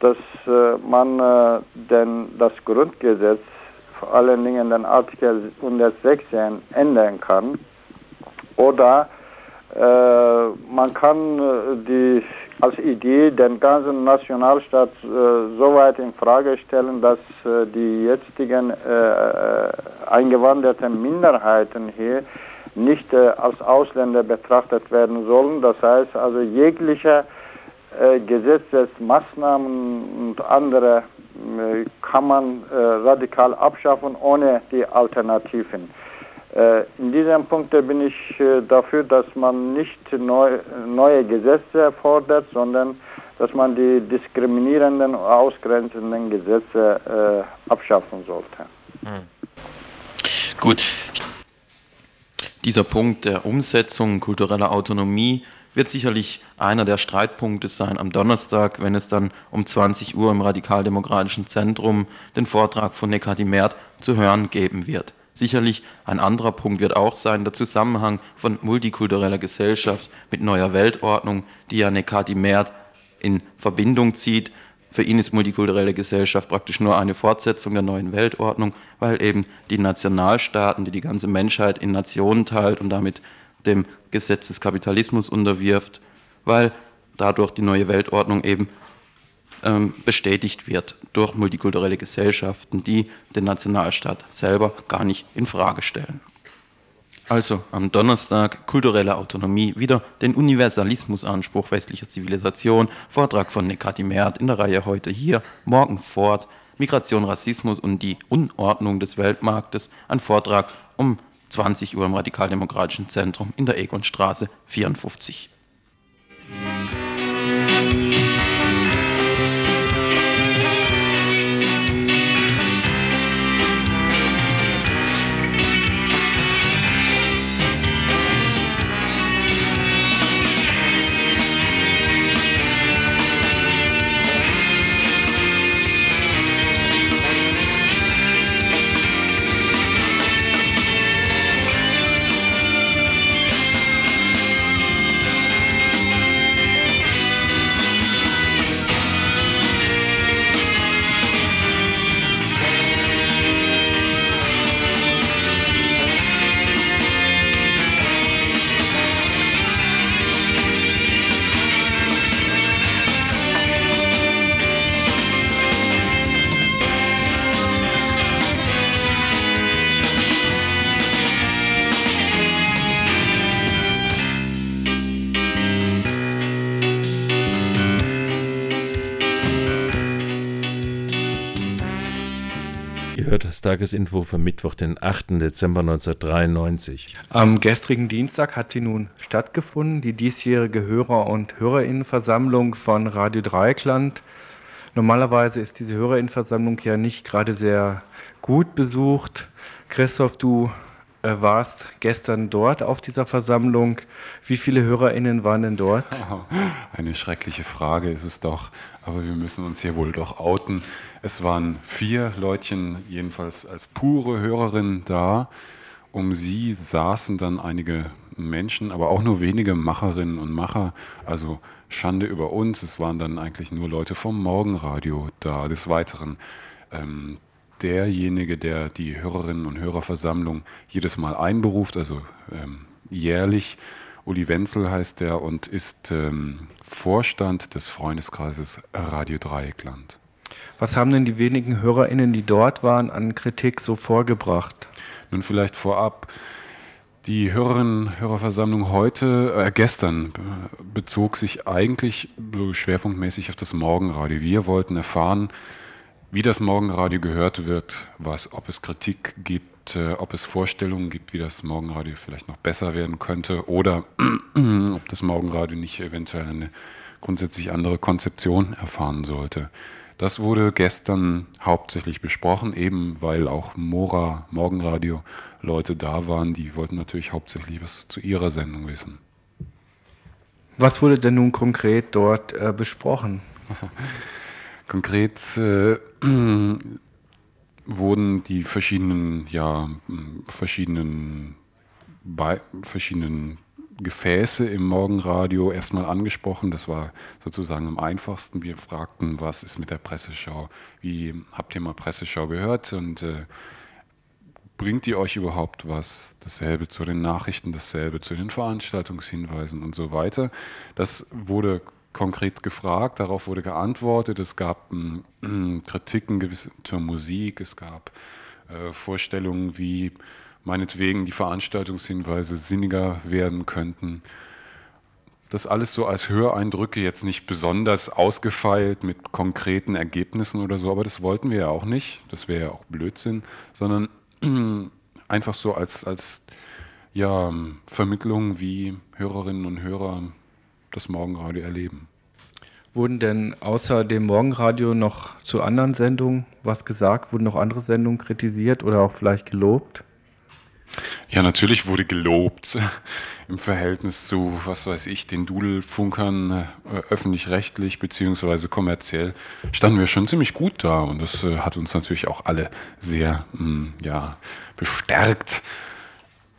dass äh, man äh, denn das Grundgesetz, vor allen Dingen den Artikel 116, ändern kann. Oder äh, man kann die als Idee den ganzen Nationalstaat äh, so weit in Frage stellen, dass äh, die jetzigen äh, eingewanderten Minderheiten hier nicht äh, als Ausländer betrachtet werden sollen. Das heißt also jegliche äh, Gesetzesmaßnahmen und andere äh, kann man radikal abschaffen ohne die Alternativen. Äh, in diesem Punkt bin ich äh, dafür, dass man nicht neu, neue Gesetze fordert, sondern dass man die diskriminierenden, ausgrenzenden Gesetze äh, abschaffen sollte. Hm. Gut. Dieser Punkt der Umsetzung kultureller Autonomie wird sicherlich einer der Streitpunkte sein am Donnerstag, wenn es dann um 20 Uhr im Radikaldemokratischen Zentrum den Vortrag von Nekati Mert zu hören geben wird. Sicherlich ein anderer Punkt wird auch sein der Zusammenhang von multikultureller Gesellschaft mit neuer Weltordnung, die ja Nekati Mert in Verbindung zieht. Für ihn ist multikulturelle Gesellschaft praktisch nur eine Fortsetzung der neuen Weltordnung, weil eben die Nationalstaaten, die die ganze Menschheit in Nationen teilt und damit dem Gesetz des Kapitalismus unterwirft, weil dadurch die neue Weltordnung eben bestätigt wird durch multikulturelle Gesellschaften, die den Nationalstaat selber gar nicht in Frage stellen. Also am Donnerstag kulturelle Autonomie, wieder den Universalismusanspruch westlicher Zivilisation, Vortrag von Nekati Mert in der Reihe heute hier, morgen fort, Migration, Rassismus und die Unordnung des Weltmarktes, ein Vortrag um 20 Uhr im Radikaldemokratischen Zentrum in der Egonstraße 54. hört das Tagesinfo für Mittwoch, den 8. Dezember 1993. Am gestrigen Dienstag hat sie nun stattgefunden, die diesjährige Hörer- und Hörerinnenversammlung von Radio Dreieckland. Normalerweise ist diese Hörerinnenversammlung ja nicht gerade sehr gut besucht. Christoph, du äh, warst gestern dort auf dieser Versammlung. Wie viele HörerInnen waren denn dort? Eine schreckliche Frage ist es doch, aber wir müssen uns hier wohl doch outen. Es waren vier Leutchen, jedenfalls als pure Hörerinnen da. Um sie saßen dann einige Menschen, aber auch nur wenige Macherinnen und Macher. Also Schande über uns. Es waren dann eigentlich nur Leute vom Morgenradio da. Des Weiteren ähm, derjenige, der die Hörerinnen und Hörerversammlung jedes Mal einberuft, also ähm, jährlich. Uli Wenzel heißt der und ist ähm, Vorstand des Freundeskreises Radio Dreieckland. Was haben denn die wenigen HörerInnen, die dort waren, an Kritik so vorgebracht? Nun vielleicht vorab. Die Hörerinnen-Hörerversammlung heute, äh, gestern, bezog sich eigentlich so schwerpunktmäßig auf das Morgenradio. Wir wollten erfahren, wie das Morgenradio gehört wird, was, ob es Kritik gibt, äh, ob es Vorstellungen gibt, wie das Morgenradio vielleicht noch besser werden könnte oder ob das Morgenradio nicht eventuell eine grundsätzlich andere Konzeption erfahren sollte. Das wurde gestern hauptsächlich besprochen, eben weil auch Mora Morgenradio Leute da waren, die wollten natürlich hauptsächlich was zu ihrer Sendung wissen. Was wurde denn nun konkret dort äh, besprochen? Konkret äh, wurden die verschiedenen, ja, verschiedenen, Be verschiedenen Gefäße im Morgenradio erstmal angesprochen. Das war sozusagen am einfachsten. Wir fragten, was ist mit der Presseschau? Wie habt ihr mal Presseschau gehört? Und äh, bringt die euch überhaupt was? Dasselbe zu den Nachrichten, dasselbe zu den Veranstaltungshinweisen und so weiter. Das wurde konkret gefragt, darauf wurde geantwortet. Es gab äh, Kritiken zur Musik, es gab äh, Vorstellungen, wie meinetwegen die Veranstaltungshinweise sinniger werden könnten. Das alles so als Höreindrücke jetzt nicht besonders ausgefeilt mit konkreten Ergebnissen oder so, aber das wollten wir ja auch nicht, das wäre ja auch Blödsinn, sondern einfach so als, als ja, Vermittlung, wie Hörerinnen und Hörer das Morgenradio erleben. Wurden denn außer dem Morgenradio noch zu anderen Sendungen was gesagt? Wurden noch andere Sendungen kritisiert oder auch vielleicht gelobt? Ja, natürlich wurde gelobt im Verhältnis zu, was weiß ich, den Dudelfunkern äh, öffentlich-rechtlich beziehungsweise kommerziell standen wir schon ziemlich gut da und das äh, hat uns natürlich auch alle sehr hm, ja, bestärkt,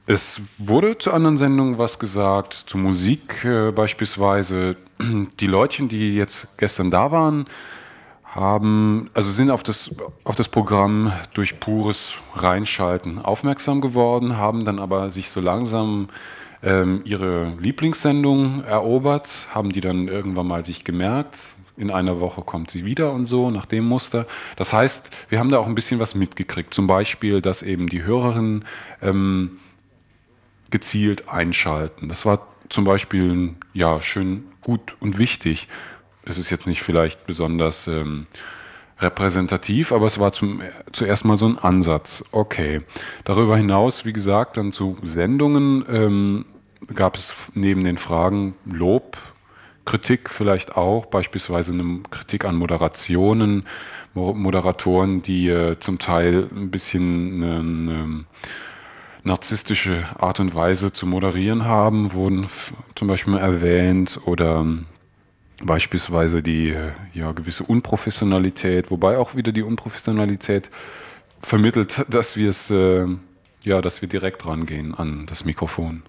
es wurde zu anderen Sendungen was gesagt, zu Musik äh, beispielsweise. Die Leutchen, die jetzt gestern da waren, haben, also sind auf das, auf das Programm durch pures Reinschalten aufmerksam geworden, haben dann aber sich so langsam ähm, ihre Lieblingssendung erobert, haben die dann irgendwann mal sich gemerkt. In einer Woche kommt sie wieder und so, nach dem Muster. Das heißt, wir haben da auch ein bisschen was mitgekriegt. Zum Beispiel, dass eben die Hörerinnen ähm, gezielt einschalten. Das war zum Beispiel ja schön gut und wichtig. Es ist jetzt nicht vielleicht besonders ähm, repräsentativ, aber es war zum, zuerst mal so ein Ansatz. Okay. Darüber hinaus, wie gesagt, dann zu Sendungen ähm, gab es neben den Fragen Lob, Kritik vielleicht auch, beispielsweise eine Kritik an Moderationen, Moderatoren, die äh, zum Teil ein bisschen eine, eine narzisstische Art und Weise zu moderieren haben, wurden zum Beispiel erwähnt oder beispielsweise die ja, gewisse Unprofessionalität, wobei auch wieder die Unprofessionalität vermittelt, dass wir es äh, ja, dass wir direkt rangehen an das Mikrofon.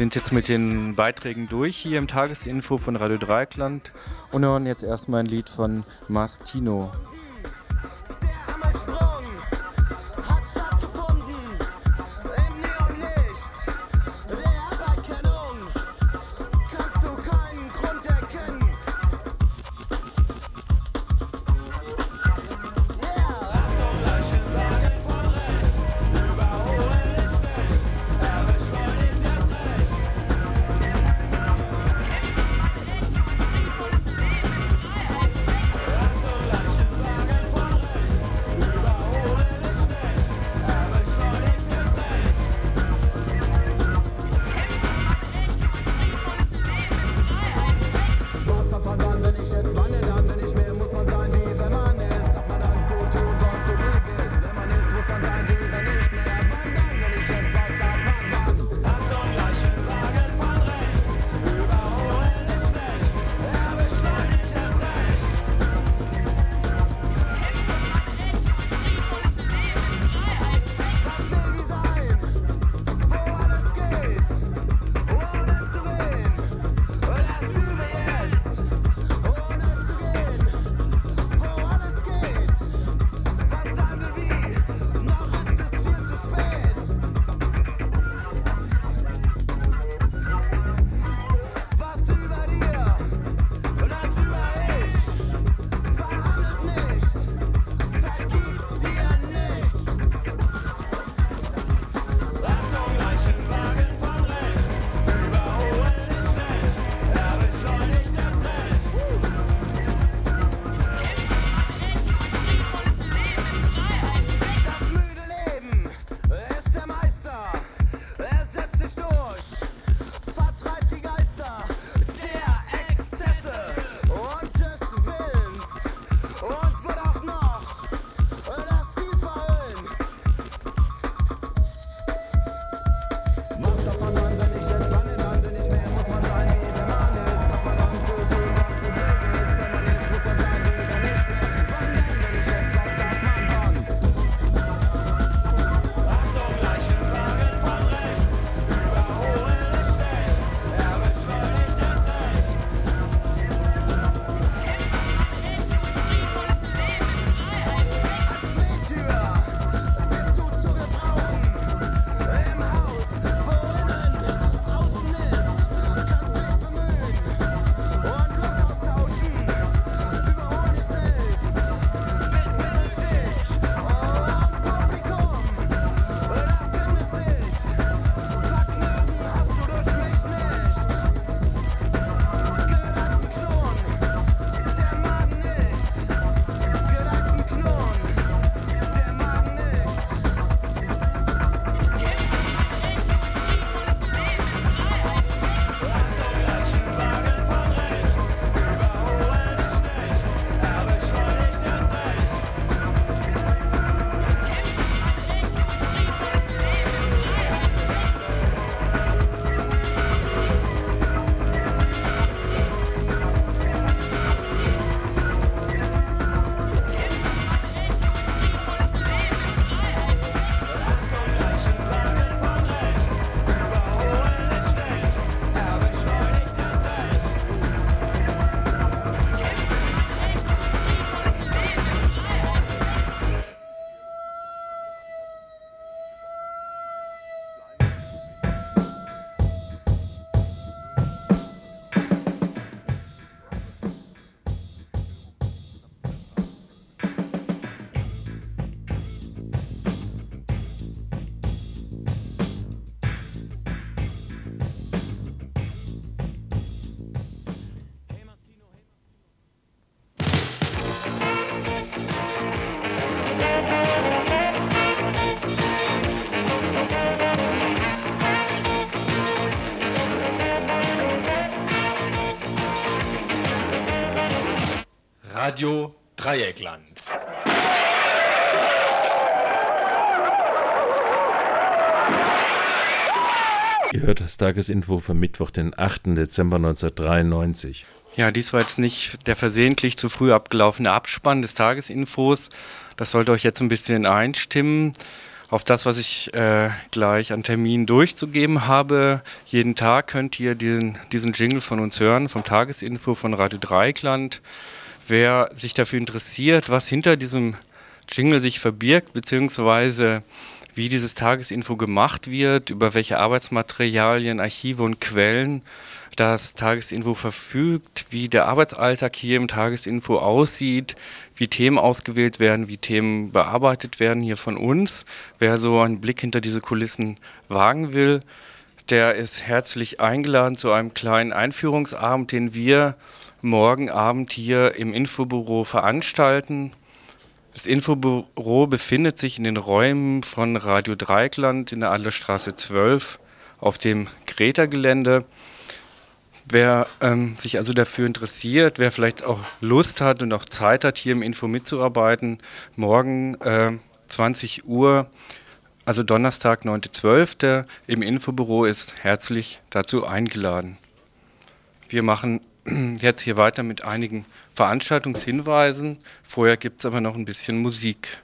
Sind jetzt mit den Beiträgen durch hier im Tagesinfo von Radio Dreieckland und hören jetzt erstmal ein Lied von Mastino. Radio Dreieckland. Ihr hört das Tagesinfo für Mittwoch, den 8. Dezember 1993. Ja, dies war jetzt nicht der versehentlich zu früh abgelaufene Abspann des Tagesinfos. Das sollte euch jetzt ein bisschen einstimmen auf das, was ich äh, gleich an Terminen durchzugeben habe. Jeden Tag könnt ihr den, diesen Jingle von uns hören, vom Tagesinfo von Radio Dreikland. Wer sich dafür interessiert, was hinter diesem Jingle sich verbirgt, beziehungsweise wie dieses Tagesinfo gemacht wird, über welche Arbeitsmaterialien, Archive und Quellen das Tagesinfo verfügt, wie der Arbeitsalltag hier im Tagesinfo aussieht, wie Themen ausgewählt werden, wie Themen bearbeitet werden hier von uns. Wer so einen Blick hinter diese Kulissen wagen will, der ist herzlich eingeladen zu einem kleinen Einführungsabend, den wir morgen Abend hier im Infobüro veranstalten. Das Infobüro befindet sich in den Räumen von Radio Dreikland in der Adlerstraße 12 auf dem Greta-Gelände. Wer ähm, sich also dafür interessiert, wer vielleicht auch Lust hat und auch Zeit hat, hier im Info mitzuarbeiten, morgen äh, 20 Uhr, also Donnerstag, 9.12. im Infobüro ist herzlich dazu eingeladen. Wir machen jetzt hier weiter mit einigen Veranstaltungshinweisen. Vorher gibt es aber noch ein bisschen Musik.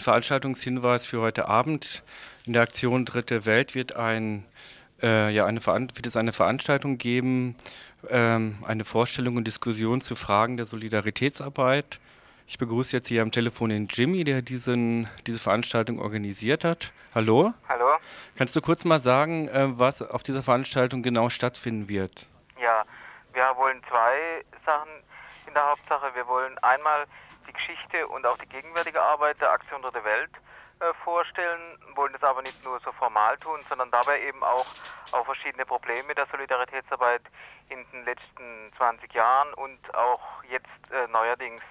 Ein Veranstaltungshinweis für heute Abend. In der Aktion Dritte Welt wird, ein, äh, ja, eine wird es eine Veranstaltung geben, ähm, eine Vorstellung und Diskussion zu Fragen der Solidaritätsarbeit. Ich begrüße jetzt hier am Telefon den Jimmy, der diesen, diese Veranstaltung organisiert hat. Hallo? Hallo. Kannst du kurz mal sagen, äh, was auf dieser Veranstaltung genau stattfinden wird? Ja, wir wollen zwei Sachen in der Hauptsache. Wir wollen einmal die Geschichte und auch die gegenwärtige Arbeit der Aktion Dritte Welt äh, vorstellen, wollen das aber nicht nur so formal tun, sondern dabei eben auch auf verschiedene Probleme der Solidaritätsarbeit in den letzten 20 Jahren und auch jetzt äh, neuerdings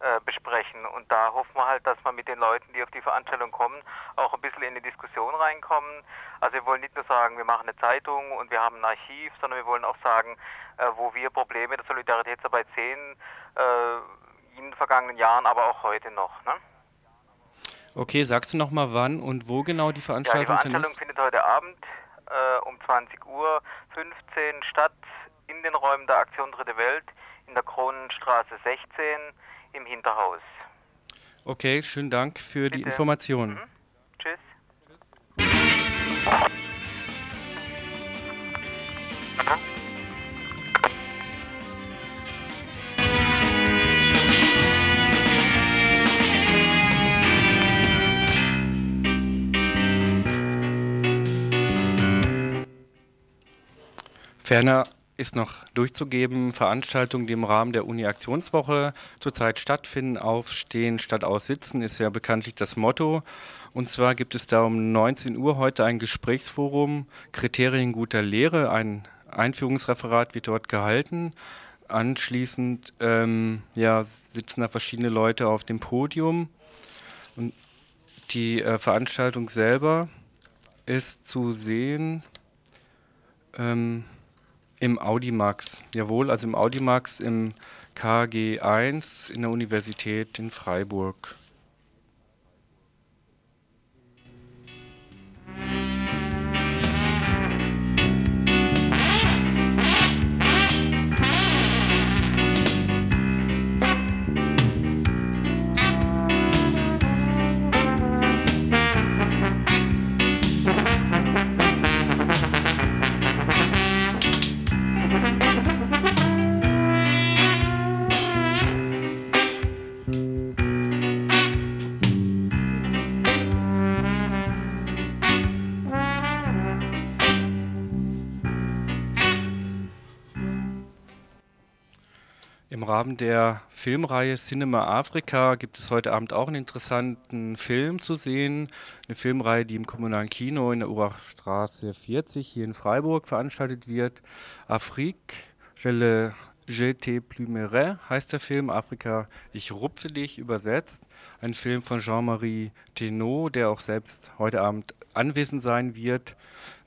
äh, besprechen. Und da hoffen wir halt, dass wir mit den Leuten, die auf die Veranstaltung kommen, auch ein bisschen in die Diskussion reinkommen. Also wir wollen nicht nur sagen, wir machen eine Zeitung und wir haben ein Archiv, sondern wir wollen auch sagen, äh, wo wir Probleme der Solidaritätsarbeit sehen, äh, in den vergangenen Jahren, aber auch heute noch. Ne? Okay, sagst du noch mal wann und wo genau die Veranstaltung Ja, die Veranstaltung findet heute Abend äh, um 20 Uhr 15 statt in den Räumen der Aktion Dritte Welt in der Kronenstraße 16 im Hinterhaus. Okay, schönen Dank für Bitte. die Informationen. Mhm. Tschüss. Ferner ist noch durchzugeben, Veranstaltungen, die im Rahmen der Uni-Aktionswoche zurzeit stattfinden. Aufstehen statt aussitzen ist ja bekanntlich das Motto. Und zwar gibt es da um 19 Uhr heute ein Gesprächsforum Kriterien guter Lehre. Ein Einführungsreferat wird dort gehalten. Anschließend ähm, ja, sitzen da verschiedene Leute auf dem Podium. Und die äh, Veranstaltung selber ist zu sehen. Ähm, Im Audimax, jawohl, also im Audimax im KG1 in der Universität in Freiburg. Rahmen der Filmreihe Cinema Afrika gibt es heute Abend auch einen interessanten Film zu sehen. Eine Filmreihe, die im kommunalen Kino in der Urachstraße 40 hier in Freiburg veranstaltet wird. Afrique, je le J'étais plumerais heißt der Film, Afrika, ich rupfe dich, übersetzt. Ein Film von Jean-Marie Thénault, der auch selbst heute Abend anwesend sein wird.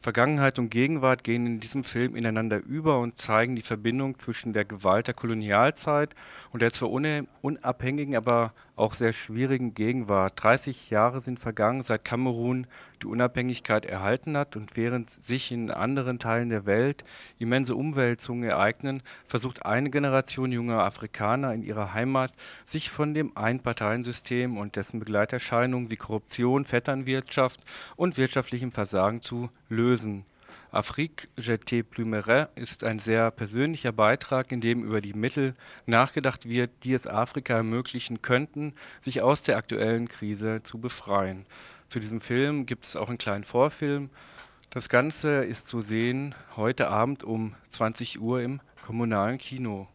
Vergangenheit und Gegenwart gehen in diesem Film ineinander über und zeigen die Verbindung zwischen der Gewalt der Kolonialzeit und der zwar unabhängigen, aber auch sehr schwierigen Gegenwart. 30 Jahre sind vergangen, seit Kamerun die Unabhängigkeit erhalten hat und während sich in anderen Teilen der Welt immense Umwälzungen ereignen, versucht eine Generation junger Afrikaner in ihrer Heimat, sich von dem Einparteiensystem und dessen Begleiterscheinungen wie Korruption, Vetternwirtschaft und wirtschaftlichem Versagen zu lösen. Afrique jeté plumerais ist ein sehr persönlicher Beitrag, in dem über die Mittel nachgedacht wird, die es Afrika ermöglichen könnten, sich aus der aktuellen Krise zu befreien. Zu diesem Film gibt es auch einen kleinen Vorfilm. Das Ganze ist zu sehen heute Abend um 20 Uhr im kommunalen Kino.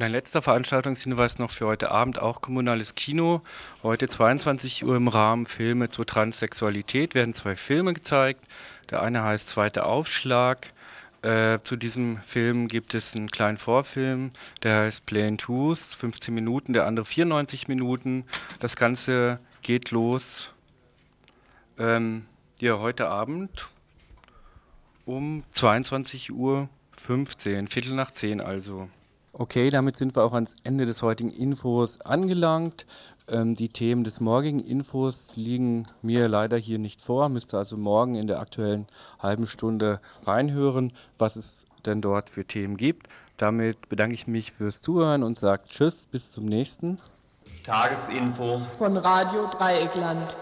Und ein letzter Veranstaltungshinweis noch für heute Abend, auch kommunales Kino. Heute 22 Uhr im Rahmen Filme zur Transsexualität werden zwei Filme gezeigt. Der eine heißt Zweiter Aufschlag. Äh, zu diesem Film gibt es einen kleinen Vorfilm, der heißt Plain Tooth, 15 Minuten, der andere 94 Minuten. Das Ganze geht los ähm, ja, heute Abend um 22 Uhr 15, Viertel nach 10 also. Okay, damit sind wir auch ans Ende des heutigen Infos angelangt. Ähm, die Themen des morgigen Infos liegen mir leider hier nicht vor. Müsst ihr also morgen in der aktuellen halben Stunde reinhören, was es denn dort für Themen gibt. Damit bedanke ich mich fürs Zuhören und sage Tschüss, bis zum nächsten. Tagesinfo von Radio Dreieckland.